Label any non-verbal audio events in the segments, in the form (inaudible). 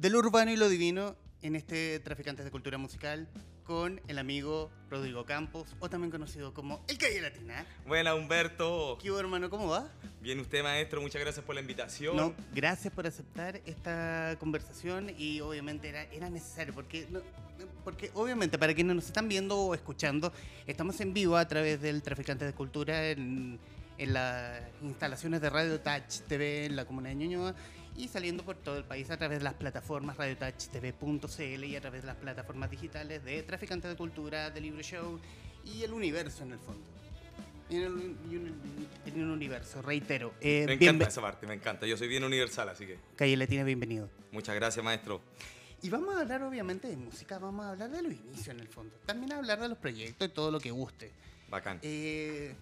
del urbano y lo divino en este Traficantes de Cultura Musical con el amigo Rodrigo Campos, o también conocido como El Calle Latina. Buena, Humberto. ¿Qué hubo, hermano? ¿Cómo va? Bien, usted, maestro, muchas gracias por la invitación. No, gracias por aceptar esta conversación y obviamente era, era necesario, porque, no- porque obviamente para quienes nos están viendo o escuchando, estamos en vivo a través del Traficante de Cultura en, en las instalaciones de Radio Touch TV en la comuna de Ñuñoa y saliendo por todo el país a través de las plataformas radiotouchtv.cl y a través de las plataformas digitales de Traficante de Cultura, de Libro Show y el universo en el fondo. En el, en el universo, reitero. Eh, me encanta esa parte, me encanta. Yo soy bien universal, así que Calle Latina, bienvenido. muchas gracias, maestro. Y vamos a hablar obviamente de música, vamos a hablar de los inicios en el fondo. También a hablar de los proyectos y todo lo que guste. Bacán. Eh,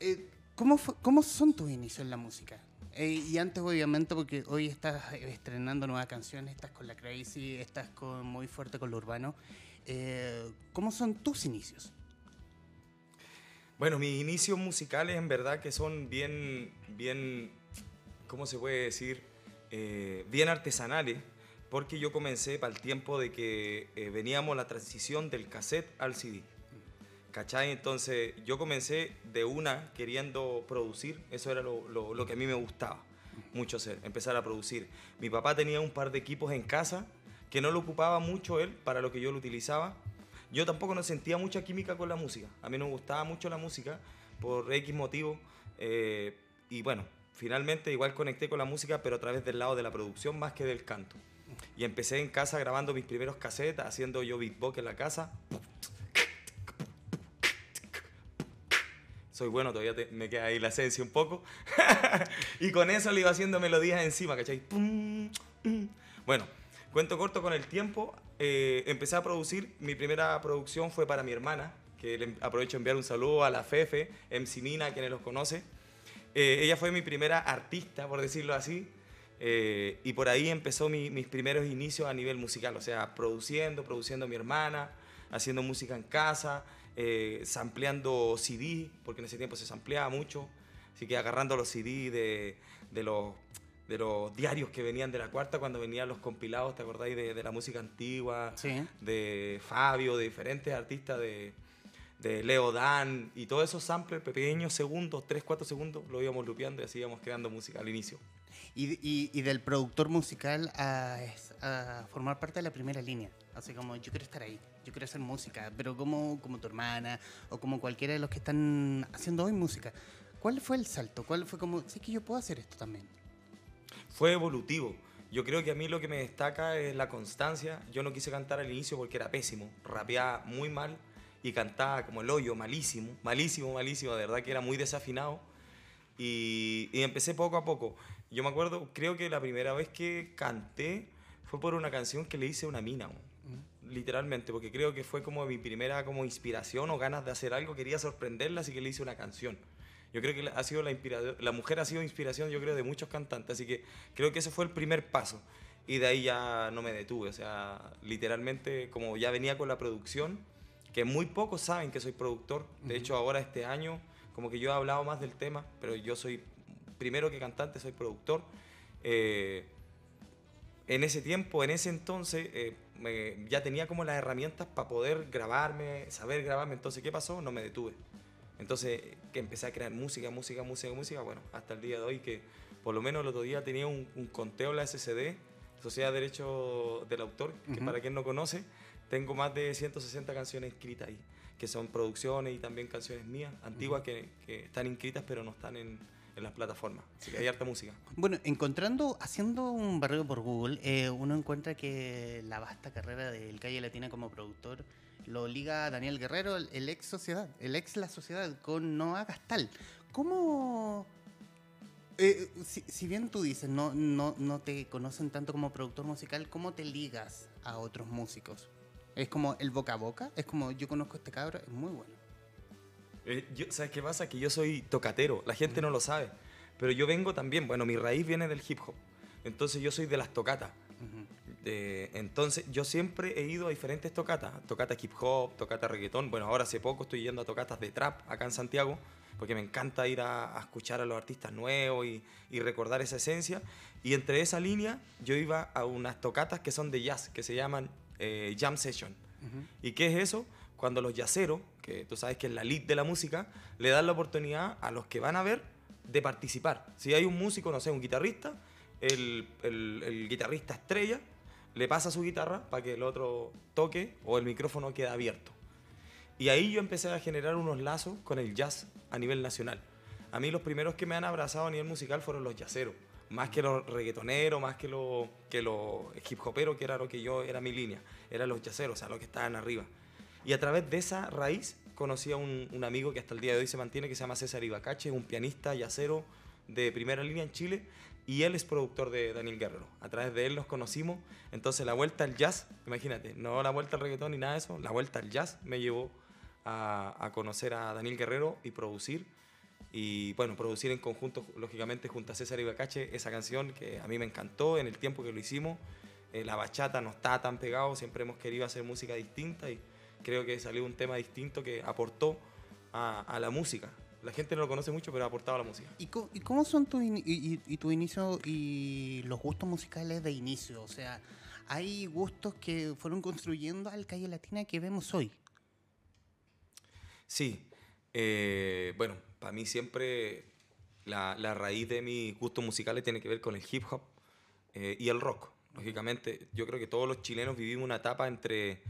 eh, ¿cómo, fue- ¿Cómo son tus inicios en la música? Eh, y antes obviamente porque hoy estás estrenando nuevas canciones, estás con la Crazy, estás con muy fuerte con lo urbano. Eh, ¿Cómo son tus inicios? Bueno, mis inicios musicales en verdad que son bien, bien, ¿cómo se puede decir? Eh, bien artesanales, porque yo comencé para el tiempo de que eh, veníamos la transición del cassette al CD. ¿Cachai? Entonces yo comencé de una queriendo producir, eso era lo, que a mí me gustaba mucho hacer, empezar a producir. Mi papá tenía un par de equipos en casa que no lo ocupaba mucho él para lo que yo lo utilizaba. Yo tampoco no sentía mucha química con la música, a mí no me gustaba mucho la música por X motivo. eh, y bueno, finalmente igual conecté con la música, pero a través del lado de la producción más que del canto. Y empecé en casa grabando mis primeros cassettes, haciendo yo beatbox en la casa. Soy bueno, todavía te- me queda ahí la esencia un poco. (laughs) y con eso le iba haciendo melodías encima, ¿cachai? Pum. Bueno, cuento corto con el tiempo. eh, empecé a producir. Mi primera producción fue para mi hermana, que le aprovecho de enviar un saludo a la Fefe, MC Mina, quienes los conoce. Eh, ella fue mi primera artista, por decirlo así. eh, y por ahí empezó mi- mis primeros inicios a nivel musical, o sea, produciendo, produciendo a mi hermana, haciendo música en casa, eh, sampleando CD, porque en ese tiempo se sampleaba mucho, así que agarrando los CD de, de los, de los diarios que venían de la cuarta cuando venían los compilados, ¿te acordáis? De, de la música antigua, Sí. de Fabio, de diferentes artistas de, de Leo Dan y todos esos samplers pequeños, segundos, 3, 4 segundos, lo íbamos lupeando y así íbamos creando música al inicio. Y, y- y del productor musical a, a formar parte de la primera línea. Así como yo quiero estar ahí, yo quiero hacer música, pero como, como tu hermana o como cualquiera de los que están haciendo hoy música. ¿Cuál fue el salto? ¿Cuál fue como, sí que yo puedo hacer esto también? Fue evolutivo. Yo creo que a mí lo que me destaca es la constancia. Yo no quise cantar al inicio porque era pésimo, rapeaba muy mal y cantaba como el hoyo, malísimo, malísimo, malísimo, de verdad que era muy desafinado. Y, y empecé poco a poco. Yo me acuerdo, creo que la primera vez que canté fue por una canción que le hice a una mina, mo. literalmente, porque creo que fue como mi primera como inspiración o ganas de hacer algo, quería sorprenderla, así que le hice una canción. Yo creo que ha sido la la mujer ha sido inspiración, yo creo, de muchos cantantes, así que creo que ese fue el primer paso. Y de ahí ya no me detuve, o sea, literalmente como ya venía con la producción, que muy pocos saben que soy productor, de hecho ahora este año como que yo he hablado más del tema, pero yo soy, primero que cantante, soy productor. Eh, en ese tiempo, en ese entonces, eh, me- ya tenía como las herramientas para poder grabarme, saber grabarme. Entonces, ¿qué pasó? No me detuve. Entonces, que empecé a crear música, música, música, música. Bueno, hasta el día de hoy, que por lo menos el otro día tenía un, un conteo en la SCD, Sociedad de Derecho del Autor, que para quien no conoce, tengo más de 160 canciones escritas ahí, que son producciones y también canciones mías, antiguas, que, que están inscritas pero no están en, en las plataformas. Así que hay harta música. Bueno, encontrando, haciendo un barrido por Google, eh, uno encuentra que la vasta carrera del Calle Latina como productor lo liga a Daniel Guerrero, el, ex Sociedad, el ex La Sociedad, con Noah Gastal. ¿Cómo...? eh, si, si bien tú dices, no, no, no te conocen tanto como productor musical, ¿cómo te ligas a otros músicos? ¿Es como el boca a boca? ¿Es como yo conozco a este cabro? Es muy bueno. Eh, yo, ¿Sabes qué pasa? Que yo soy tocatero, la gente no lo sabe. Pero yo vengo también, bueno, mi raíz viene del hip hop. Entonces yo soy de las tocatas. Eh, entonces yo siempre he ido a diferentes tocatas. Tocata hip hop, tocata reggaetón. Bueno, ahora hace poco estoy yendo a tocatas de trap acá en Santiago. porque me encanta ir a, escuchar a los artistas nuevos y, y, recordar esa esencia. Y entre esa línea yo iba a unas tocatas que son de jazz, que se llaman eh, Jam Session. ¿Y qué es eso? Cuando los jazzeros, que tú sabes que es la lead de la música, le dan la oportunidad a los que van a ver de participar. Si hay un músico, no sé, un guitarrista, el, el, el guitarrista estrella le pasa su guitarra para que el otro toque o el micrófono quede abierto. Y ahí yo empecé a generar unos lazos con el jazz a nivel nacional. A mí los primeros que me han abrazado a nivel musical fueron los jazzeros, más que los reggaetoneros, más que los que los hip hoperos, que era lo que yo era mi línea, eran los jazzeros, o sea, los que estaban arriba. Y a través de esa raíz conocí a un, un amigo que hasta el día de hoy se mantiene, que se llama César Ibacache, un pianista jazzero de primera línea en Chile, y él es productor de Daniel Guerrero. A través de él nos conocimos. Entonces la vuelta al jazz, imagínate, no la vuelta al reggaetón ni nada de eso, la vuelta al jazz me llevó a, a conocer a Daniel Guerrero y producir. Y bueno, producir en conjunto, lógicamente, junto a César Ibacache, esa canción que a mí me encantó en el tiempo que lo hicimos. Eh, la bachata no está tan pegado, siempre hemos querido hacer música distinta y creo que salió un tema distinto que aportó a, a la música. La gente no lo conoce mucho, pero ha aportado a la música. ¿Y, cómo, y cómo son tu, in, y, y, tu inicio y los gustos musicales de inicio? O sea, hay gustos que fueron construyendo al Calle Latina que vemos hoy. Sí. Eh, bueno, para mí siempre la, la, raíz de mis gustos musicales tiene que ver con el hip hop eh, y el rock. Lógicamente, yo creo que todos los chilenos vivimos una etapa entre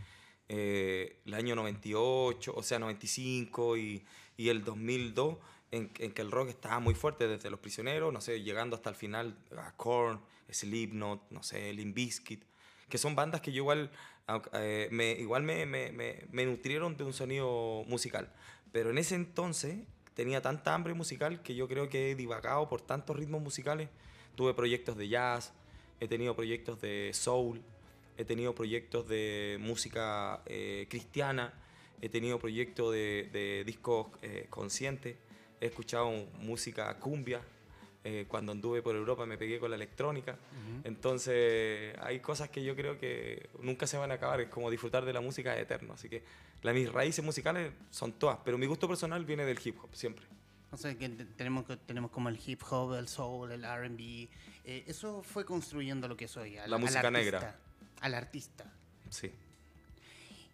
eh, el año 98, o sea, 95 y, y el 2002, en, en, que el rock estaba muy fuerte desde Los Prisioneros, no sé, llegando hasta el final a Korn, Slipknot, no sé, Limp Bizkit, que son bandas que yo igual, eh, me, igual me, me, me, me nutrieron de un sonido musical. Pero en ese entonces tenía tanta hambre musical que yo creo que he divagado por tantos ritmos musicales. Tuve proyectos de jazz, he tenido proyectos de soul, he tenido proyectos de música eh, cristiana, he tenido proyectos de, de discos eh, conscientes, he escuchado música cumbia. Eh, cuando anduve por Europa me pegué con la electrónica. Uh -huh. Entonces hay cosas que yo creo que nunca se van a acabar. Es como disfrutar de la música eterno. Así que la, mis raíces musicales son todas, pero mi gusto personal viene del hip hop, siempre. O sea, que tenemos, tenemos como el hip hop, el soul, el RB. Eh, eso fue construyendo lo que soy. Al, la música negra. Al artista. Sí.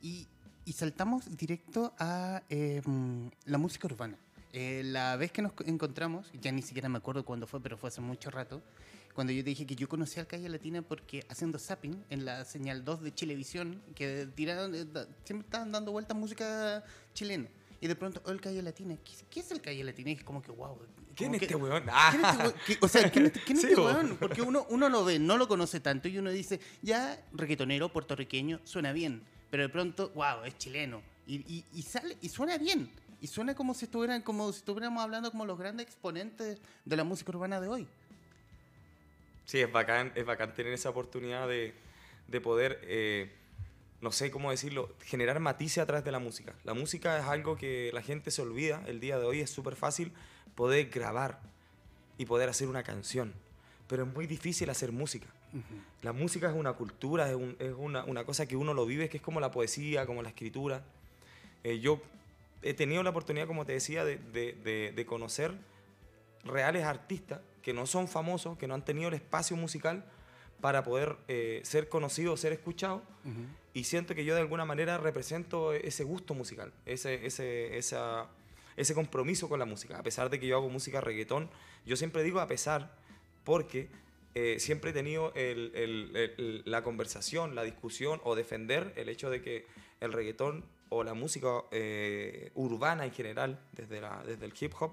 Y, y saltamos directo a eh, la música urbana. Eh, la vez que nos encontramos, ya ni siquiera me acuerdo cuándo fue, pero fue hace mucho rato, cuando yo te dije que yo conocí al Calle Latina porque haciendo zapping en la señal 2 de Chilevisión, que tiraron, eh, siempre estaban dando vueltas música chilena. Y de pronto, oh, el Calle Latina, ¿qué, qué es el Calle Latina? Y es como que, wow. ¿Quién es que, este weón? ¿quién es este weón? ¿Qué, o sea, ¿quién es, quién es sí, este weón? Porque uno, uno lo ve, no lo conoce tanto y uno dice, ya, reggaetonero, puertorriqueño, suena bien. Pero de pronto, wow, es chileno. Y, y, y sale, y suena bien. Y suena como si estuvieran, como si estuviéramos hablando como los grandes exponentes de la música urbana de hoy. Sí, es bacán, es bacán tener esa oportunidad de, de poder, eh, no sé cómo decirlo, generar matices a través de la música. La música es algo que la gente se olvida. El día de hoy es súper fácil poder grabar y poder hacer una canción. Pero es muy difícil hacer música. Uh -huh. La música es una cultura, es, un, es una, una, cosa que uno lo vive, que es como la poesía, como la escritura. Eh, yo he tenido la oportunidad, como te decía, de, de, de, de, conocer reales artistas que no son famosos, que no han tenido el espacio musical para poder eh, ser conocidos, ser escuchados. Uh -huh. Y siento que yo de alguna manera represento ese gusto musical, ese, ese, esa, ese compromiso con la música. A pesar de que yo hago música reggaetón, yo siempre digo a pesar porque eh, siempre he tenido el, el, el, la conversación, la discusión o defender el hecho de que el reggaetón o la música eh, urbana en general, desde, la, desde el hip hop,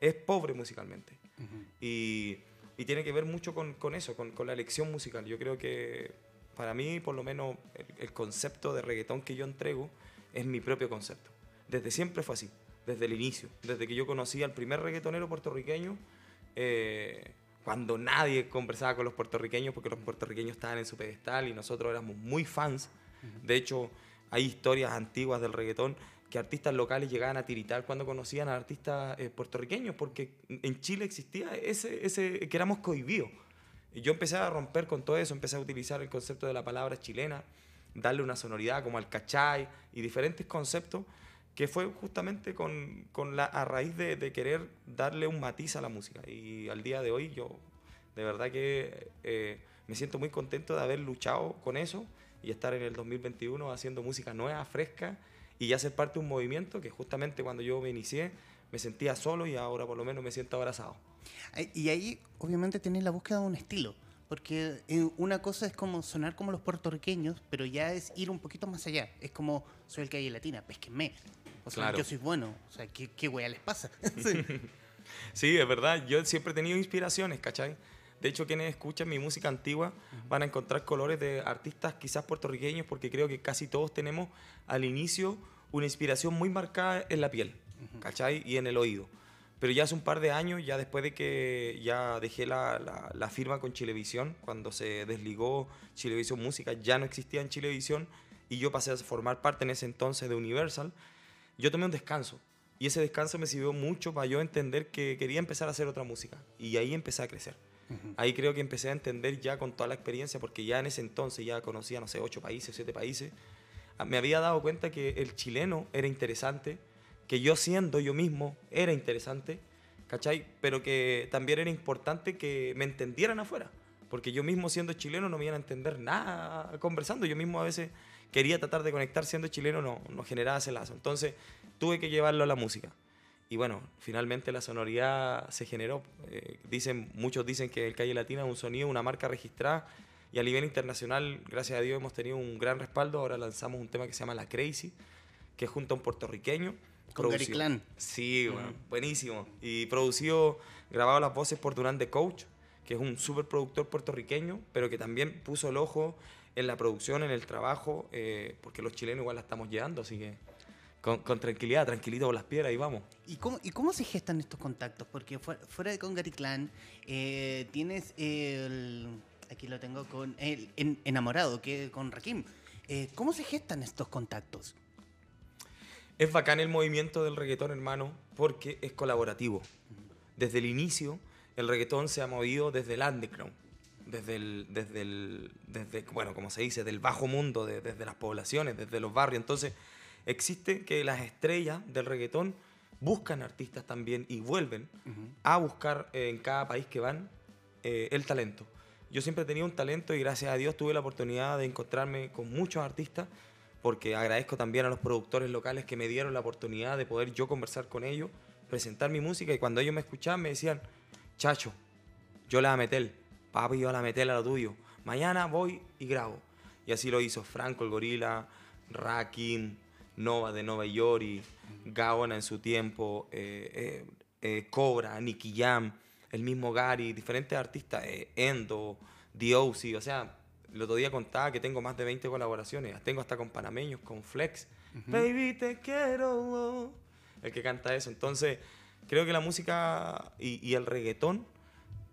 es pobre musicalmente. Uh -huh. y, y, tiene que ver mucho con, con eso, con, con, la elección musical. Yo creo que para mí, por lo menos, el, el, concepto de reggaetón que yo entrego es mi propio concepto. Desde siempre fue así, desde el inicio. Desde que yo conocí al primer reggaetonero puertorriqueño, eh, cuando nadie conversaba con los puertorriqueños, porque los puertorriqueños estaban en su pedestal y nosotros éramos muy fans. De hecho, hay historias antiguas del reggaetón que artistas locales llegaban a tiritar cuando conocían a artistas eh, puertorriqueños, porque en Chile existía ese, ese que éramos cohibidos. Y yo empecé a romper con todo eso, empecé a utilizar el concepto de la palabra chilena, darle una sonoridad como al cachay y diferentes conceptos que fue justamente con, con la, a raíz de, de, querer darle un matiz a la música. Y al día de hoy yo de verdad que eh, me siento muy contento de haber luchado con eso y estar en el 2021 haciendo música nueva, fresca y ya ser parte de un movimiento que justamente cuando yo me inicié me sentía solo y ahora por lo menos me siento abrazado. Y ahí obviamente tenés la búsqueda de un estilo. Porque eh, una cosa es como sonar como los puertorriqueños, pero ya es ir un poquito más allá. Es como, soy el calle latina, pesquenme. O sea, yo soy bueno. O sea, ¿qué, qué les pasa? sí. (laughs) (laughs) sí, es verdad. Yo siempre he tenido inspiraciones, ¿cachai? De hecho, quienes escuchan mi música antigua van a encontrar colores de artistas quizás puertorriqueños, porque creo que casi todos tenemos al inicio una inspiración muy marcada en la piel, ¿cachai? Y en el oído. Pero ya hace un par de años, ya después de que ya dejé la, la, firma con Chilevisión, cuando se desligó Chilevisión Música, ya no existía en Chilevisión y yo pasé a formar parte en ese entonces de Universal, yo tomé un descanso. Y ese descanso me sirvió mucho para yo entender que quería empezar a hacer otra música. Y ahí empecé a crecer. Ahí creo que empecé a entender ya con toda la experiencia, porque ya en ese entonces ya conocía, no sé, ocho países, siete países, ah, me había dado cuenta que el chileno era interesante, que yo siendo yo mismo era interesante, ¿cachai? Pero que también era importante que me entendieran afuera, porque yo mismo siendo chileno no me iban a entender nada conversando, yo mismo a veces quería tratar de conectar siendo chileno, no, no generaba ese lazo, entonces tuve que llevarlo a la música. Y bueno, finalmente la sonoridad se generó. Eh, dicen, muchos dicen que el Calle Latina es un sonido, una marca registrada. Y a nivel internacional, gracias a Dios, hemos tenido un gran respaldo. Ahora lanzamos un tema que se llama La Crazy, que es junto a un puertorriqueño. Con Gary Clan. Sí, bueno, buenísimo. Y producido, grabado las voces por Durán de Coach, que es un super productor puertorriqueño, pero que también puso el ojo en la producción, en el trabajo, eh, porque los chilenos igual la estamos llevando, así que con, tranquilidad, tranquilito con las piedras y vamos. ¿Y cómo, ¿Y cómo se gestan estos contactos? Porque fuera, de Con Gary Clan, eh, tienes el. Aquí lo tengo con el enamorado, que con Rakim. Eh, ¿Cómo se gestan estos contactos? Es bacán el movimiento del reggaetón, hermano, porque es colaborativo. Desde el inicio, el reggaetón se ha movido desde el underground, desde el, desde el, desde, bueno, como se dice, del bajo mundo, desde las poblaciones, desde los barrios. Entonces, existe que las estrellas del reggaetón buscan artistas también y vuelven a buscar eh, en cada país que van eh, el talento. Yo siempre tenido un talento y gracias a Dios tuve la oportunidad de encontrarme con muchos artistas porque agradezco también a los productores locales que me dieron la oportunidad de poder yo conversar con ellos, presentar mi música y cuando ellos me escuchaban me decían, chacho, yo la meter, papi, yo la meter a lo tuyo, mañana voy y grabo. Y así lo hizo Franco el Gorila, Rakim, Nova de Nova York, y Gaona en su tiempo, eh, eh, eh, Cobra, Nicky Jam, el mismo Gary, diferentes artistas, Endo, D.O.C., o sea, el otro día contaba que tengo más de 20 colaboraciones, tengo hasta con panameños, con Flex, Baby te quiero, el que canta eso, entonces creo que la música y, el reggaetón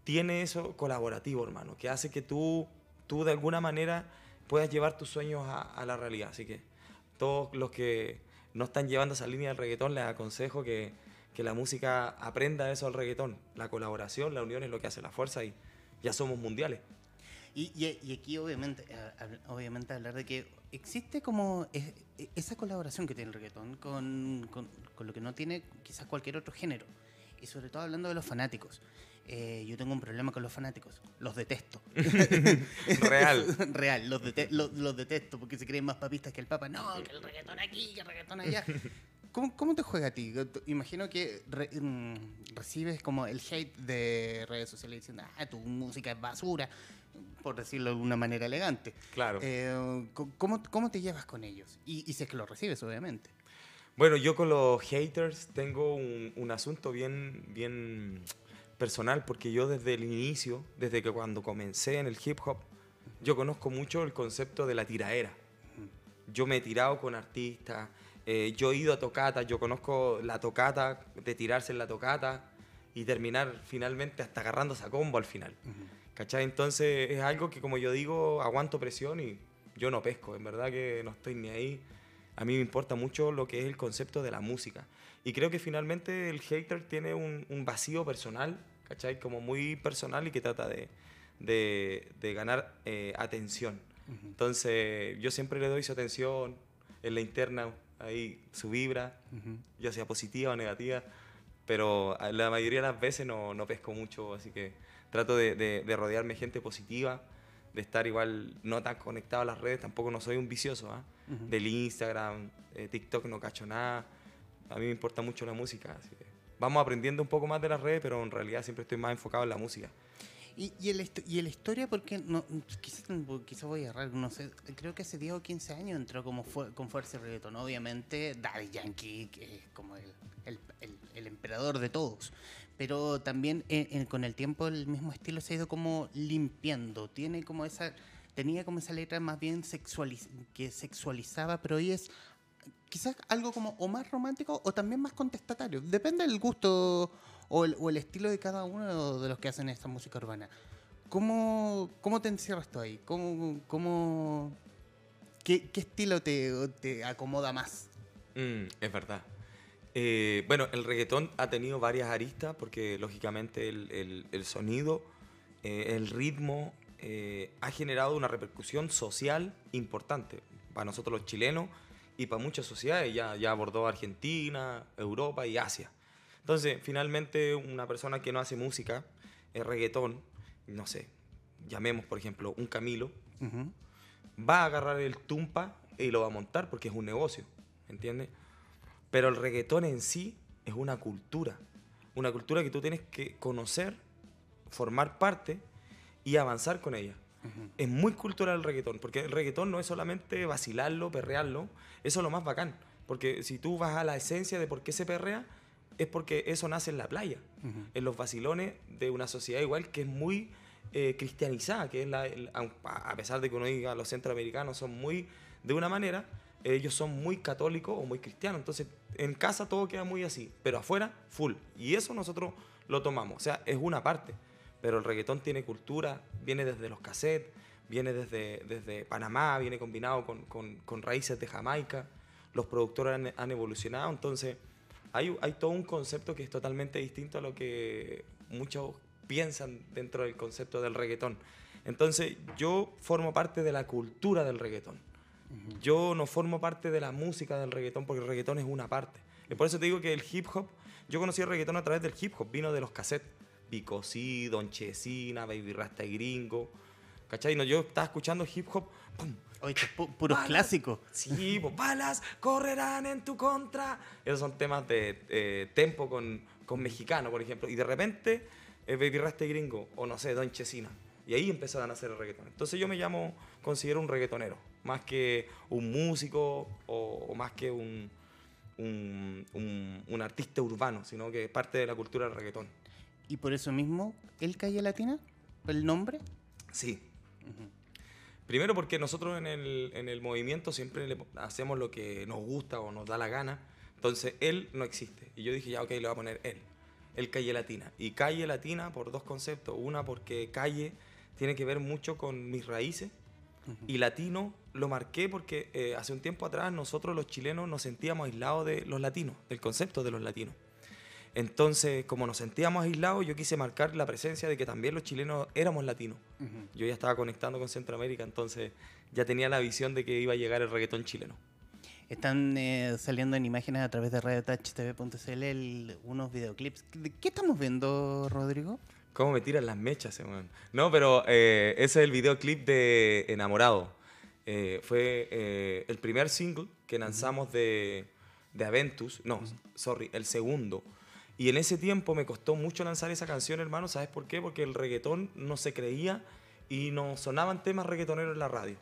tiene eso colaborativo, hermano, que hace que tú, tú de alguna manera puedas llevar tus sueños a, la realidad, así que todos los que no están llevando esa línea del reggaetón, les aconsejo que, que la música aprenda eso al reggaetón. La colaboración, la unión es lo que hace la fuerza y ya somos mundiales. Y, y, aquí obviamente, obviamente hablar de que existe como esa colaboración que tiene el reggaetón con, con, con, lo que no tiene quizás cualquier otro género. Y sobre todo hablando de los fanáticos. Eh, yo tengo un problema con los fanáticos. Los detesto. (laughs) Real. (laughs) Real, los, los, detesto porque se creen más papistas que el Papa. No, que el reggaetón aquí, que el reggaetón allá. (laughs) ¿Cómo, ¿Cómo, te juega a ti? Imagino que mm, recibes como el hate de redes sociales diciendo, ah, tu música es basura, por decirlo de una manera elegante. Claro. Eh, ¿cómo, ¿cómo, te llevas con ellos? Y, y si es que los recibes, obviamente. Bueno, yo con los haters tengo un, un asunto bien, bien personal, porque yo desde el inicio, desde que cuando comencé en el hip hop, yo conozco mucho el concepto de la tiraera. Yo me he tirado con artistas, eh, yo he ido a tocata, yo conozco la tocata, de tirarse en la tocata y terminar finalmente hasta agarrándose a combo al final. ¿Cachai? Entonces es algo que como yo digo, aguanto presión y yo no pesco, en verdad que no estoy ni ahí. A mí me importa mucho lo que es el concepto de la música. Y creo que finalmente el hater tiene un, un vacío personal ¿cachai? Como muy personal y que trata de, de, ganar eh, atención. Entonces, yo siempre le doy su atención en la interna. ahí su vibra, ya sea positiva o negativa, pero la mayoría de las veces no, no pesco mucho, así que trato de, de, rodearme gente positiva, de estar igual no tan conectado a las redes, tampoco no soy un vicioso, ¿ah? del Instagram, eh, TikTok no cacho nada, a mí me importa mucho la música, así que vamos aprendiendo un poco más de las redes, pero en realidad siempre estoy más enfocado en la música. Y, y, el, y el historia, porque no, quizás, quizás voy a errar, no sé, creo que hace 10 o 15 años entró como fue, con fuerza el reggaetón. Obviamente, Daddy Yankee, que es como el, el, el, emperador de todos. Pero también con el tiempo el mismo estilo se ha ido como limpiando. Tiene como esa, tenía como esa letra más bien sexualiz que sexualizaba, pero hoy es quizás algo como o más romántico o también más contestatario. Depende del gusto o el, estilo de cada uno de los que hacen esta música urbana. ¿Cómo, cómo te encierras tú ahí? ¿Cómo, cómo, qué, estilo te, acomoda más? Mm, es verdad. Eh, bueno, el reggaetón ha tenido varias aristas porque lógicamente el, sonido, eh, el ritmo eh, ha generado una repercusión social importante para nosotros los chilenos y para muchas sociedades. Ya, ya abordó Argentina, Europa y Asia. Entonces, finalmente, una persona que no hace música, es reggaetón, no sé, llamemos por ejemplo un Camilo, va a agarrar el tumpa y lo va a montar porque es un negocio, ¿entiendes? Pero el reggaetón en sí es una cultura, una cultura que tú tienes que conocer, formar parte y avanzar con ella. Es muy cultural el reggaetón, porque el reggaetón no es solamente vacilarlo, perrearlo, eso es lo más bacán. Porque si tú vas a la esencia de por qué se perrea, es porque eso nace en la playa, en los vacilones de una sociedad igual que es muy eh, cristianizada, que es la, a pesar de que uno diga los centroamericanos son muy de una manera, ellos son muy católicos o muy cristianos, entonces en casa todo queda muy así, pero afuera full, y eso nosotros lo tomamos, o sea, es una parte, pero el reggaetón tiene cultura, viene desde los cassettes, viene desde, desde Panamá, viene combinado con, con, con raíces de Jamaica, los productores han, han evolucionado, entonces hay, todo un concepto que es totalmente distinto a lo que muchos piensan dentro del concepto del reggaetón. Entonces, yo formo parte de la cultura del reggaetón. Yo no formo parte de la música del reggaetón porque el reggaetón es una parte. Y por eso te digo que el hip hop, yo conocí el reggaetón a través del hip hop, vino de los cassettes. Pico C, Don Chesina, Baby Rasta y Gringo. ¿Cachai? No, yo estaba escuchando hip hop, ¡pum! Oye, puros clásicos. Sí, pues, balas correrán en tu contra. Esos son temas de eh, tempo con, con, mexicano, por ejemplo. Y de repente, eh, Baby Rasta y Gringo, o no sé, Don Chesina. Y ahí empezaron a hacer el reggaetón. Entonces yo me llamo, considero un reggaetonero, más que un músico o, más que un, un, un, artista urbano, sino que es parte de la cultura del reggaetón. ¿Y por eso mismo el Calle Latina? ¿El nombre? Sí. Primero porque nosotros en el, en el movimiento siempre le hacemos lo que nos gusta o nos da la gana. Entonces, él no existe. Y yo dije, ya, ok, le voy a poner él. El Calle Latina. Y Calle Latina por dos conceptos. Una, porque calle tiene que ver mucho con mis raíces. Y latino lo marqué porque eh, hace un tiempo atrás nosotros los chilenos nos sentíamos aislados de los latinos, del concepto de los latinos. Entonces, como nos sentíamos aislados, yo quise marcar la presencia de que también los chilenos éramos latinos. Yo ya estaba conectando con Centroamérica, entonces ya tenía la visión de que iba a llegar el reggaetón chileno. Están eh, saliendo en imágenes a través de radiotouchtv.cl unos videoclips. ¿Qué estamos viendo, Rodrigo? ¿Cómo me tiran las mechas, man? No, pero eh, ese es el videoclip de Enamorado. Eh, fue el primer single que lanzamos de, de Aventus. No, sorry, el segundo. Y en ese tiempo me costó mucho lanzar esa canción, hermano. ¿Sabes por qué? Porque el reggaetón no se creía y no sonaban temas reggaetoneros en la radio.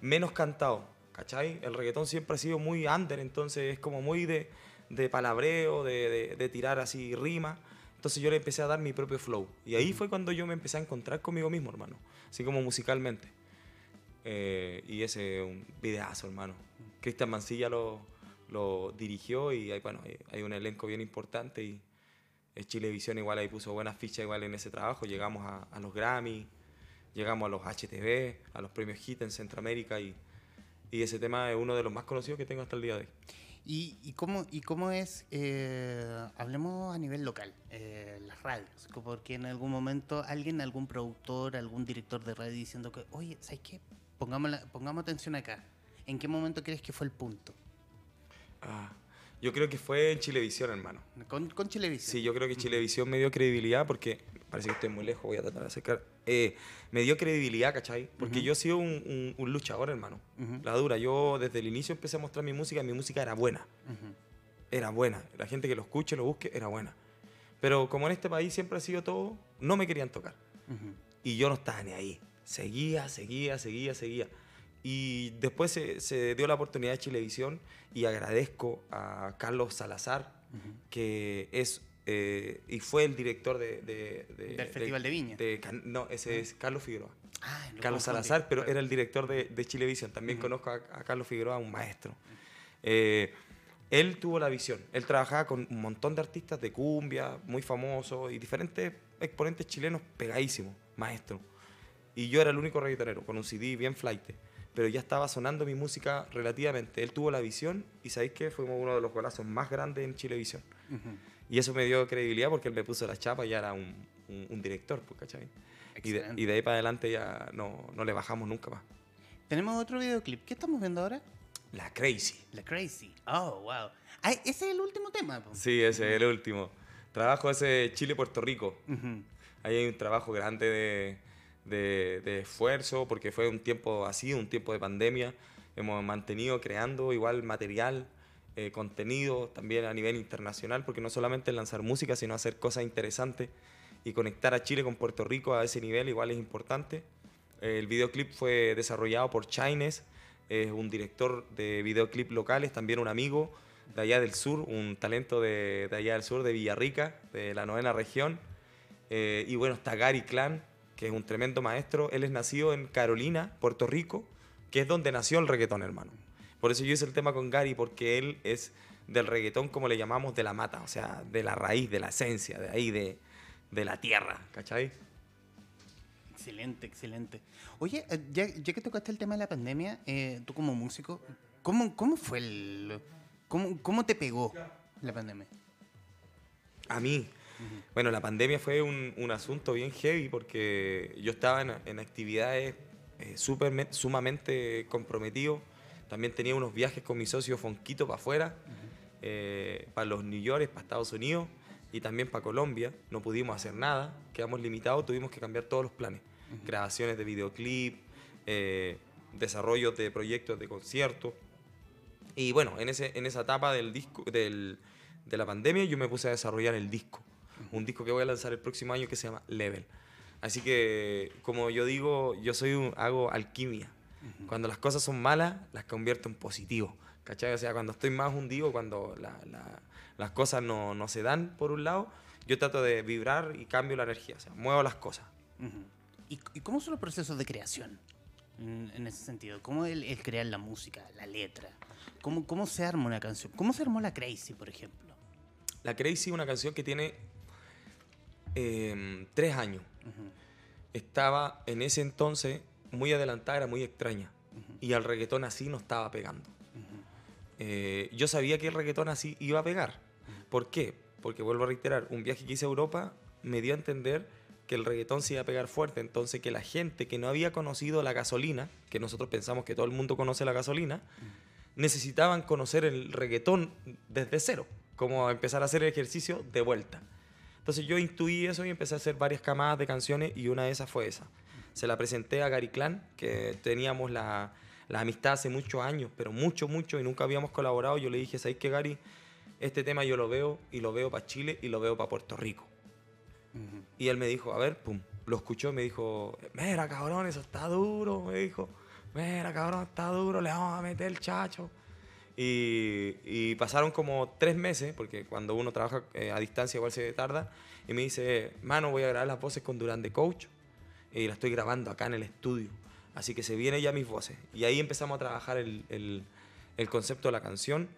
Menos cantado, ¿cachai? El reggaetón siempre ha sido muy under, entonces es como muy de, de palabreo, de, de, tirar así rima. Entonces yo le empecé a dar mi propio flow. Y ahí fue cuando yo me empecé a encontrar conmigo mismo, hermano. Así como musicalmente. Eh, y ese un videazo, hermano. Cristian Mancilla lo, lo dirigió y hay, bueno, hay un elenco bien importante y Chilevisión igual ahí puso buenas fichas igual en ese trabajo. Llegamos a, los Grammy, llegamos a los HTV, a los premios HIT en Centroamérica y, y, ese tema es uno de los más conocidos que tengo hasta el día de hoy. ¿Y, y cómo, y cómo es, eh, hablemos a nivel local, eh, las radios? Porque en algún momento alguien, algún productor, algún director de radio diciendo que, oye, ¿sabes qué? Pongamos, pongamos atención acá. ¿En qué momento crees que fue el punto? Ah, yo creo que fue en Chilevisión, hermano. Con, con Chilevisión. Sí, yo creo que Chilevisión me dio credibilidad porque parece que estoy muy lejos, voy a tratar de acercar. Eh, me dio credibilidad, ¿cachai? Porque yo he sido un, un- un luchador, hermano. Ujú. La dura. Yo desde el inicio empecé a mostrar mi música y mi música era buena. Ujú. Era buena. La gente que lo escuche, lo busque, era buena. Pero como en este país siempre ha sido todo, no me querían tocar. Y yo no estaba ni ahí. Seguía, seguía, seguía, seguía. Y después se, se dio la oportunidad de Chilevisión y agradezco a Carlos Salazar, que es eh, y fue el director de, de- de- Del Festival de Viña. de Can- no, ese es Carlos Figueroa. Lo Carlos. Salazar, pero era el director de, Chilevisión. También conozco a, a Carlos Figueroa, un maestro. Eh, él tuvo la visión. Él trabajaba con un montón de artistas de cumbia, muy famosos, y diferentes exponentes chilenos pegadísimos, maestros. Y yo era el único reggaetonero, con un CD bien flight. Pero ya estaba sonando mi música relativamente. Él tuvo la visión y sabéis que fuimos uno de los golazos más grandes en Chilevisión. Ujú. Y eso me dio credibilidad porque él me puso la chapa y ya era un, un- un director, pues, ¿cachai? Y de, y de ahí para adelante ya no, no le bajamos nunca más. Tenemos otro videoclip. ¿Qué estamos viendo ahora? La Crazy. La Crazy. Oh, wow. Ese es el último tema. po. Sí, ese es el último. Trabajo ese Chile-Puerto Rico. Ujú. Ahí hay un trabajo grande de, de- de esfuerzo porque fue un tiempo así, un tiempo de pandemia. Hemos mantenido creando igual material, eh, contenido también a nivel internacional, porque no solamente lanzar música, sino hacer cosas interesantes y conectar a Chile con Puerto Rico a ese nivel igual es importante. El videoclip fue desarrollado por Chines, es un director de videoclip locales, también un amigo de allá del sur, un talento de, de allá del sur, de Villarrica, de la novena región. Eh, y bueno, está Gary Clan, que es un tremendo maestro. Él es nacido en Carolina, Puerto Rico, que es donde nació el reggaetón, hermano. Por eso yo hice el tema con Gary, porque él es del reggaetón, como le llamamos, de la mata, o sea, de la raíz, de la esencia, de ahí, de, de la tierra, ¿cachai? Excelente, excelente. Oye, eh, ya, ya que tocaste el tema de la pandemia, eh, tú como músico, ¿cómo, cómo fue el... Cómo, ¿Cómo te pegó la pandemia? A mí. Bueno, la pandemia fue un, un asunto bien heavy porque yo estaba en, en actividades eh, superme- sumamente comprometido. También tenía unos viajes con mi socio Fonquito para afuera, eh, para los New York, para Estados Unidos y también para Colombia. No pudimos hacer nada, quedamos limitados, tuvimos que cambiar todos los planes. Grabaciones de videoclip, eh, desarrollos de proyectos de conciertos. Y bueno, en, ese, en esa etapa del disco, del, de la pandemia yo me puse a desarrollar el disco. Un disco que voy a lanzar el próximo año que se llama Level. Así que, como yo digo, yo soy un, hago alquimia. Cuando las cosas son malas, las convierto en positivo. ¿Cachai? O sea, cuando estoy más hundido, cuando la- la- las cosas no, no se dan por un lado, yo trato de vibrar y cambio la energía. O sea, muevo las cosas. Ujú. ¿Y, y cómo son los procesos de creación en, en ese sentido? ¿Cómo el, el crear la música, la letra? ¿Cómo, ¿Cómo se arma una canción? ¿Cómo se armó la Crazy, por ejemplo? La Crazy, una canción que tiene em, tres años. Estaba en ese entonces muy adelantada, era muy extraña. Y al reggaetón así no estaba pegando. Eh, yo sabía que el reggaetón así iba a pegar. ¿Por qué? Porque vuelvo a reiterar, un viaje que hice a Europa me dio a entender que el reggaetón se iba a pegar fuerte. Entonces que la gente que no había conocido la gasolina, que nosotros pensamos que todo el mundo conoce la gasolina, necesitaban conocer el reggaetón desde cero. Como empezar a hacer el ejercicio de vuelta. Entonces yo intuí eso y empecé a hacer varias camadas de canciones y una de esas fue esa. Se la presenté a Gary Clan, que teníamos la, la amistad hace muchos años, pero mucho, mucho, y nunca habíamos colaborado. Yo le dije, ¿sabes qué, Gary? Este tema yo lo veo y lo veo para Chile y lo veo para Puerto Rico. Y él me dijo, a ver, pum, lo escuchó me dijo, mira, cabrón, eso está duro, me dijo, mira, cabrón, está duro, le vamos a meter el chacho. Y, y pasaron como tres meses, porque cuando uno trabaja eh, a distancia igual se tarda, y me dice, mano, voy a grabar las voces con Durán de Coach, y la estoy grabando acá en el estudio. Así que se vienen ya mis voces. Y ahí empezamos a trabajar el, el- el concepto de la canción.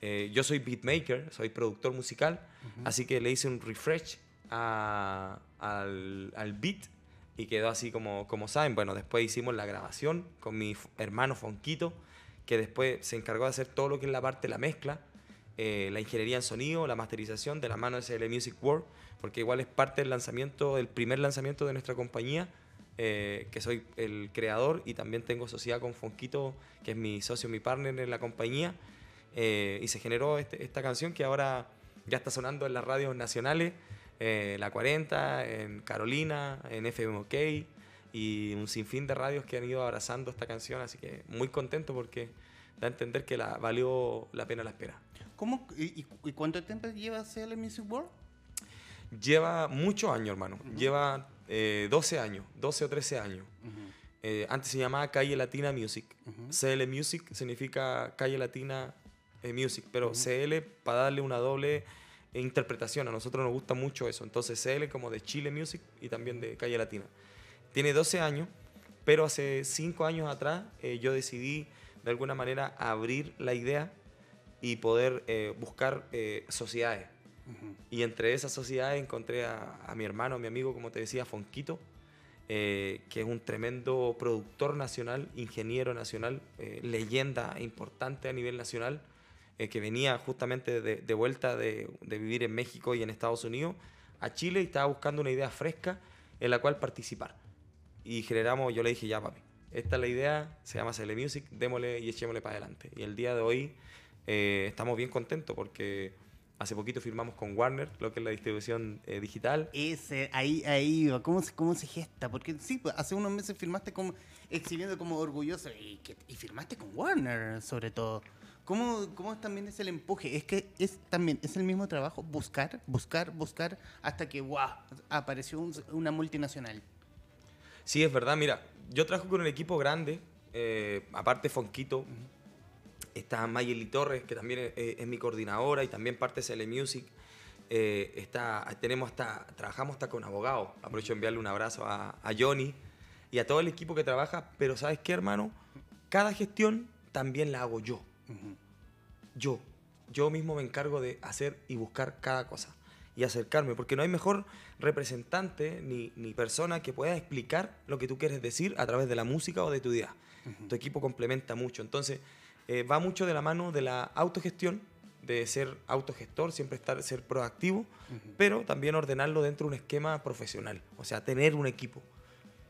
Eh, yo soy beatmaker, soy productor musical, así que le hice un refresh a- al, al beat y quedó así como, como saben. Bueno, después hicimos la grabación con mi hermano Fonquito, que después se encargó de hacer todo lo que es la parte de la mezcla, eh, la ingeniería en sonido, la masterización de la mano de SL Music World, porque igual es parte del lanzamiento, del primer lanzamiento de nuestra compañía, eh, que soy el creador y también tengo sociedad con Fonquito, que es mi socio, mi partner en la compañía. Eh, y se generó este- esta canción que ahora ya está sonando en las radios nacionales, eh, La 40, en Carolina, en FMOK y un sinfín de radios que han ido abrazando esta canción, así que muy contento porque da a entender que la, valió la pena la espera. ¿Cómo, y, y- cuánto tiempo lleva CL Music World? Lleva muchos años, hermano. Lleva eh, 12 años, 12 o 13 años. Ujú. Eh, antes se llamaba Calle Latina Music. Ujú. CL Music significa Calle Latina eh, Music, pero CL para darle una doble interpretación. A nosotros nos gusta mucho eso. Entonces CL como de Chile Music y también de Calle Latina. Tiene 12 años, pero hace 5 años atrás eh, yo decidí de alguna manera abrir la idea y poder eh, buscar eh, sociedades. Ujú. Y entre esas sociedades encontré a, a mi hermano, a mi amigo, como te decía, Fonquito, eh, que es un tremendo productor nacional, ingeniero nacional, eh, leyenda importante a nivel nacional, eh, que venía justamente de, de vuelta de, de vivir en México y en Estados Unidos a Chile y estaba buscando una idea fresca en la cual participar. Y generamos, yo le dije, ya papi, esta es la idea, se llama CL Music, démosle y echémosle para adelante. Y el día de hoy eh, estamos bien contentos porque hace poquito firmamos con Warner, lo que es la distribución eh, digital. Ese, ahí, ahí. ¿Cómo se, ¿Cómo se gesta? Porque sí, pues, hace unos meses firmaste como exhibiendo como orgulloso y, y firmaste con Warner, sobre todo. ¿Cómo, ¿Cómo también es el empuje? Es que es también es el mismo trabajo, buscar, buscar, buscar, hasta que, wow, apareció un- una multinacional. Sí, es verdad, mira, yo trabajo con un equipo grande, eh, aparte Fonquito, está Mayeli Torres, que también es, es mi coordinadora y también parte de CL Music. Eh, está, tenemos hasta, trabajamos hasta con abogados. Aprovecho de enviarle un abrazo a, a Johnny y a todo el equipo que trabaja, pero ¿sabes qué, hermano? Cada gestión también la hago yo. Yo. Yo mismo me encargo de hacer y buscar cada cosa y acercarme, porque no hay mejor representante ni, ni persona que pueda explicar lo que tú quieres decir a través de la música o de tu idea. Tu equipo complementa mucho. Entonces, eh, va mucho de la mano de la autogestión, de ser autogestor, siempre estar, ser proactivo, pero también ordenarlo dentro de un esquema profesional, o sea, tener un equipo.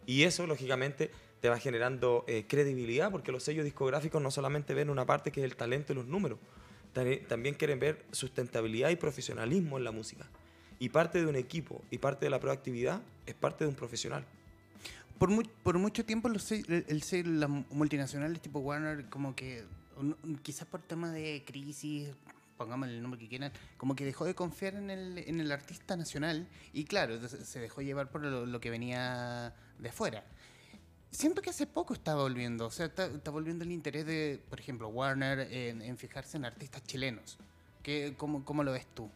Y eso, lógicamente, te va generando eh, credibilidad, porque los sellos discográficos no solamente ven una parte que es el talento y los números, también quieren ver sustentabilidad y profesionalismo en la música. Y parte de un equipo y parte de la proactividad es parte de un profesional. Por, por mucho tiempo los el, el las multinacionales tipo Warner, como que quizás por tema de crisis, pongamos el nombre que quieran, como que dejó de confiar en el, en el artista nacional y claro, se dejó llevar por lo, lo que venía de afuera. Siento que hace poco está volviendo, o sea, está, está volviendo el interés de, por ejemplo, Warner en, en fijarse en artistas chilenos. ¿Qué, cómo, ¿Cómo lo ves tú?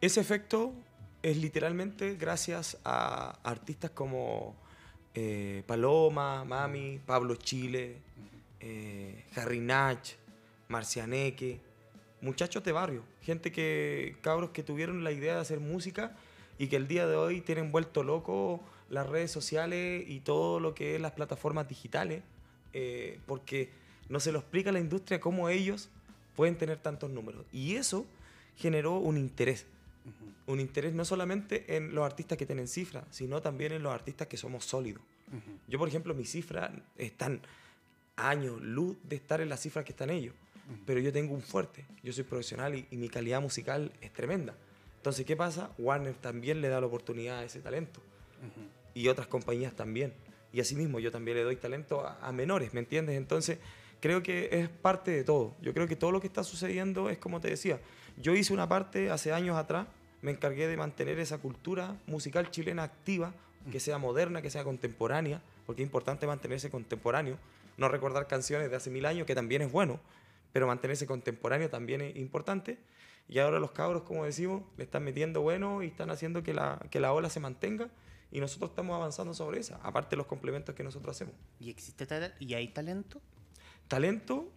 Ese efecto es literalmente gracias a artistas como eh, Paloma, Mami, Pablo Chile, eh, Harry Nach, Marcianeque, muchachos de barrio, gente que, cabros que tuvieron la idea de hacer música y que el día de hoy tienen vuelto loco las redes sociales y todo lo que es las plataformas digitales, eh, porque no se lo explica la industria cómo ellos pueden tener tantos números. Y eso generó un interés un interés no solamente en los artistas que tienen cifras, sino también en los artistas que somos sólidos. Yo, por ejemplo, mis cifras están años, luz de estar en las cifras que están ellos, pero yo tengo un fuerte, yo soy profesional y, y mi calidad musical es tremenda. Entonces, ¿qué pasa? Warner también le da la oportunidad a ese talento y otras compañías también. Y asimismo, yo también le doy talento a, a menores, ¿me entiendes? Entonces, creo que es parte de todo. Yo creo que todo lo que está sucediendo es como te decía. Yo hice una parte hace años atrás, me encargué de mantener esa cultura musical chilena activa, que sea moderna, que sea contemporánea, porque es importante mantenerse contemporáneo, no recordar canciones de hace mil años, que también es bueno, pero mantenerse contemporáneo también es importante. Y ahora los cabros, como decimos, le están metiendo bueno y están haciendo que la, que la ola se mantenga y nosotros estamos avanzando sobre esa, aparte de los complementos que nosotros hacemos. ¿Y existe y hay talento? Talento,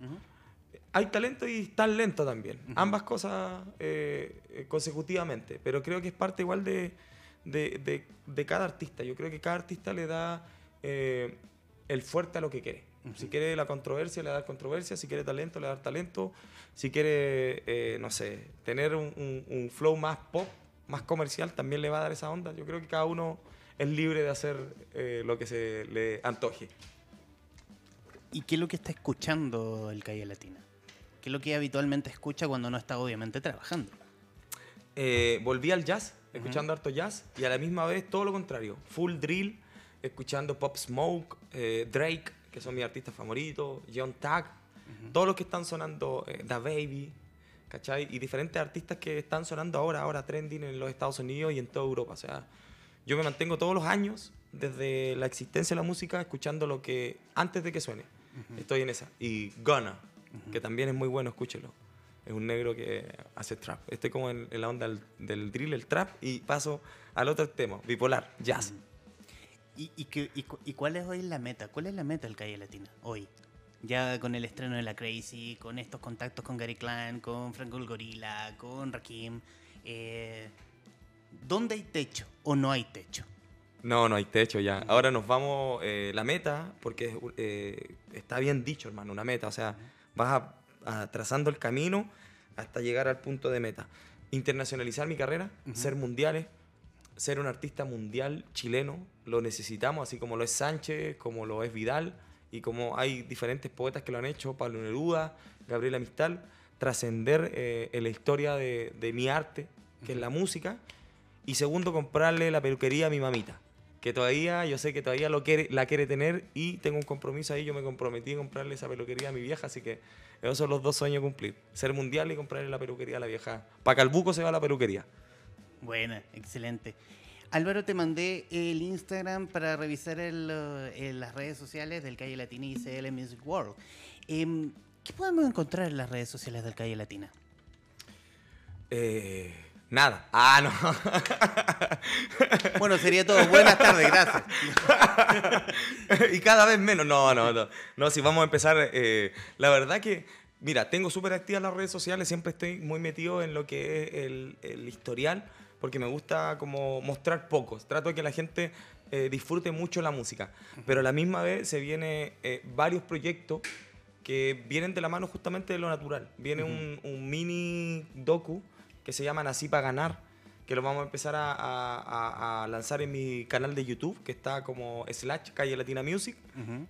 hay talento y tan lento también. Ambas cosas eh, eh, consecutivamente, pero creo que es parte igual de, de, de- de cada artista. Yo creo que cada artista le da eh, el fuerte a lo que quiere. Si quiere la controversia, le da controversia. Si quiere talento, le da talento. Si quiere, eh, no sé, tener un, un- un flow más pop, más comercial, también le va a dar esa onda. Yo creo que cada uno es libre de hacer lo que se le antoje. ¿Y qué es lo que está escuchando el Calle Latina? ¿Qué ¿Qué es lo que habitualmente escucha cuando no está obviamente trabajando? Eh, volví al jazz, escuchando harto jazz, y a la misma vez todo lo contrario, full drill, escuchando Pop Smoke, eh, Drake, que son mis artistas favoritos, John Tag, todos los que están sonando, eh, The Baby, ¿cachai? Y diferentes artistas que están sonando ahora, ahora trending en los Estados Unidos y en toda Europa. O sea, yo me mantengo todos los años, desde la existencia de la música, escuchando lo que antes de que suene. Estoy en esa. Y Gunna, que también es muy bueno, escúchelo. Es un negro que hace trap. Estoy como en, la onda del, drill, el trap, y paso al otro tema, bipolar, jazz. ¿Y, y, cuál es hoy la meta? ¿Cuál es la meta del Calle Latina hoy? Ya con el estreno de La Crazy, con estos contactos con Gary Clan, con Franco el Gorila, con Rakim. Eh, ¿Dónde hay techo o no hay techo? No, no hay techo ya. Ahora nos vamos, eh, la meta, porque eh, está bien dicho, hermano, una meta. O sea, vas a, trazando el camino hasta llegar al punto de meta. Internacionalizar mi carrera, ser mundiales, ser un artista mundial chileno, lo necesitamos, así como lo es Sánchez, como lo es Vidal, y como hay diferentes poetas que lo han hecho, Pablo Neruda, Gabriela Mistal, trascender eh, en la historia de, mi arte, que es la música, y segundo, comprarle la peluquería a mi mamita, que todavía, yo sé que todavía lo quiere, la quiere tener y tengo un compromiso ahí, yo me comprometí a comprarle esa peluquería a mi vieja, así que esos son los dos sueños a cumplir, ser mundial y comprarle la peluquería a la vieja. Para Calbuco se va la peluquería. Buena, excelente. Álvaro, te mandé el Instagram para revisar eh, las redes sociales del Calle Latina y CL Music World. Em, ¿Qué podemos encontrar en las redes sociales del Calle Latina? Eh, nada. Ah, no. (laughs) bueno, sería todo. Buenas tardes, gracias. (laughs) y cada vez menos. No, no, no. No, si vamos a empezar. Eh, la verdad que. Mira, tengo súper activas las redes sociales, siempre estoy muy metido en lo que es el, el historial porque me gusta como mostrar pocos. Trato de que la gente eh, disfrute mucho la música. Pero a la misma vez se vienen eh, varios proyectos que vienen de la mano justamente de lo natural. Viene un, mini docu que se llama Nací para ganar, que lo vamos a empezar a, lanzar en mi canal de YouTube, que está como slash Calle Latina Music,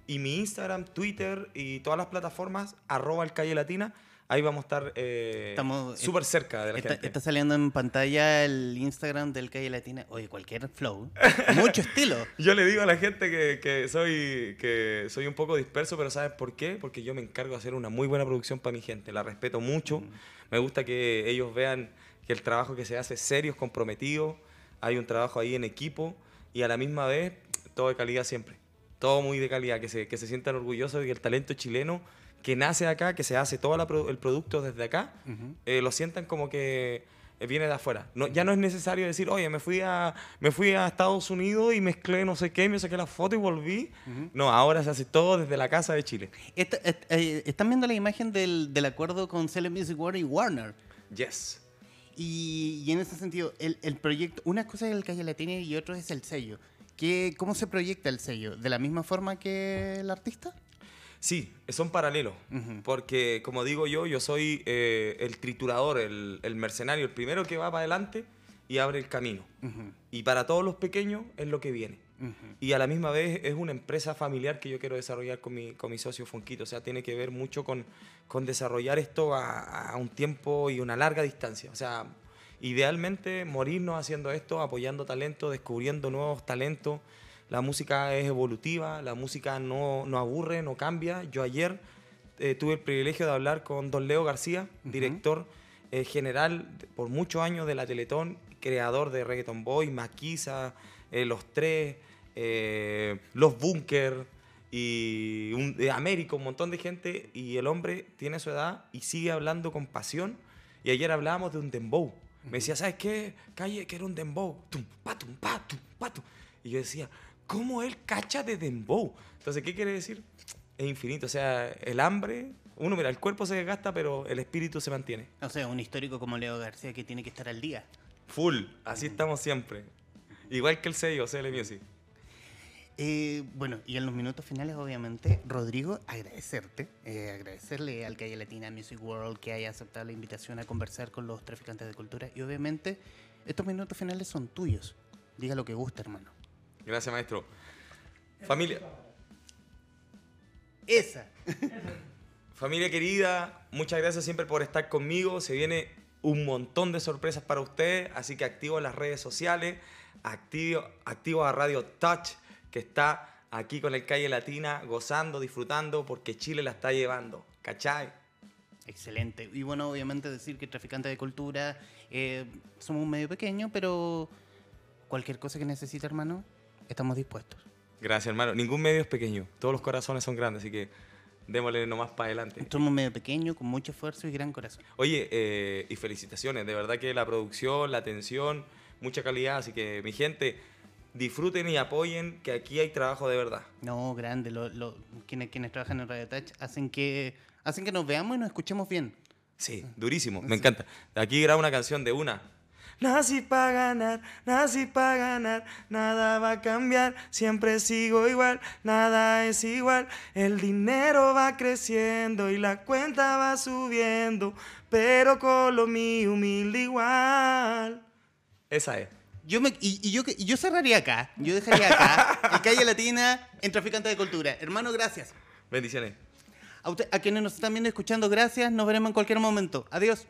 y mi Instagram, Twitter y todas las plataformas, arroba el Calle Latina ahí vamos a estar eh, súper cerca de la está, gente. Está saliendo en pantalla el Instagram del Calle Latina. Oye, cualquier flow. (laughs) Mucho estilo. Yo le digo a la gente que, que, soy, que soy un poco disperso, pero ¿sabes por qué? Porque yo me encargo de hacer una muy buena producción para mi gente. La respeto mucho. Me gusta que ellos vean que el trabajo que se hace es serio, es comprometido. Hay un trabajo ahí en equipo y a la misma vez todo de calidad siempre. Todo muy de calidad, que se, que se sientan orgullosos de que el talento chileno que nace acá, que se hace todo el producto desde acá, eh, lo sientan como que eh, viene de afuera. No, ya no es necesario decir, oye, me fui, a, me fui a Estados Unidos y mezclé no sé qué, me saqué la foto y volví. No, ahora se hace todo desde la casa de Chile. Eh, están viendo la imagen del, del acuerdo con Cele Music World y Warner. Yes. Y, y en ese sentido, el, el, proyecto, una cosa es el Calle Latina y otro es el sello. ¿Qué, ¿Cómo se proyecta el sello? ¿De la misma forma que el artista? Sí, son paralelos, porque como digo yo, yo soy eh, el triturador, el, mercenario, el primero que va para adelante y abre el camino. Y para todos los pequeños es lo que viene. Y a la misma vez es una empresa familiar que yo quiero desarrollar con mi, con mi socio Fonquito. O sea, tiene que ver mucho con, con desarrollar esto a, a, un tiempo y una larga distancia. O sea, idealmente morirnos haciendo esto, apoyando talento, descubriendo nuevos talentos la música es evolutiva, la música no, no aburre, no cambia. Yo ayer eh, tuve el privilegio de hablar con don Leo García, director eh, general por muchos años de la Teletón, creador de Reggaeton Boy, Maquisa, eh, Los Tres, Los Bunker y un, América, un montón de gente. Y el hombre tiene su edad y sigue hablando con pasión. Y ayer hablábamos de un dembow. Me decía, ¿sabes qué? Calle, que era un dembow. Tum, patum, patum, patum. Y yo decía, ¿Cómo él cacha de dembow? Entonces, ¿qué quiere decir? Es infinito. O sea, el hambre, uno, mira, el cuerpo se desgasta, pero el espíritu se mantiene. O sea, un histórico como Leo García que tiene que estar al día. Full, así estamos siempre. Igual que el sello, CL Music. Eh, bueno, y en los minutos finales, obviamente, Rodrigo, agradecerte, eh, agradecerle al Calle Latina Music World que haya aceptado la invitación a conversar con los traficantes de cultura. Y obviamente, estos minutos finales son tuyos. Diga lo que gusta, hermano. Gracias, maestro. Familia. Esa. Familia querida, muchas gracias siempre por estar conmigo. Se viene un montón de sorpresas para ustedes, así que activo las redes sociales, activo, activo a Radio Touch, que está aquí con el Calle Latina, gozando, disfrutando, porque Chile la está llevando. ¿Cachai? Excelente. Y bueno, obviamente decir que Traficante de Cultura eh, somos un medio pequeño, pero cualquier cosa que necesite, hermano, estamos dispuestos. Gracias, hermano. Ningún medio es pequeño. Todos los corazones son grandes, así que démosle nomás para adelante. Somos un medio pequeño, con mucho esfuerzo y gran corazón. Oye, eh, y felicitaciones. De verdad que la producción, la atención, mucha calidad. Así que, mi gente, disfruten y apoyen que aquí hay trabajo de verdad. No, grande. Lo, lo- quienes, quienes trabajan en Radio Touch hacen que, hacen que nos veamos y nos escuchemos bien. Sí, durísimo. Me encanta. Aquí grabo una canción de una. Nací para ganar, nací para ganar, nada va a cambiar, siempre sigo igual, nada es igual, el dinero va creciendo y la cuenta va subiendo, pero con lo mío humilde igual. Esa es. Yo me, y, y yo, y yo cerraría acá. Yo dejaría acá. (laughs) en Calle Latina, en Traficante de Cultura. Hermano, gracias. Bendiciones. A, usted- a quienes nos están viendo y escuchando, gracias. Nos veremos en cualquier momento. Adiós.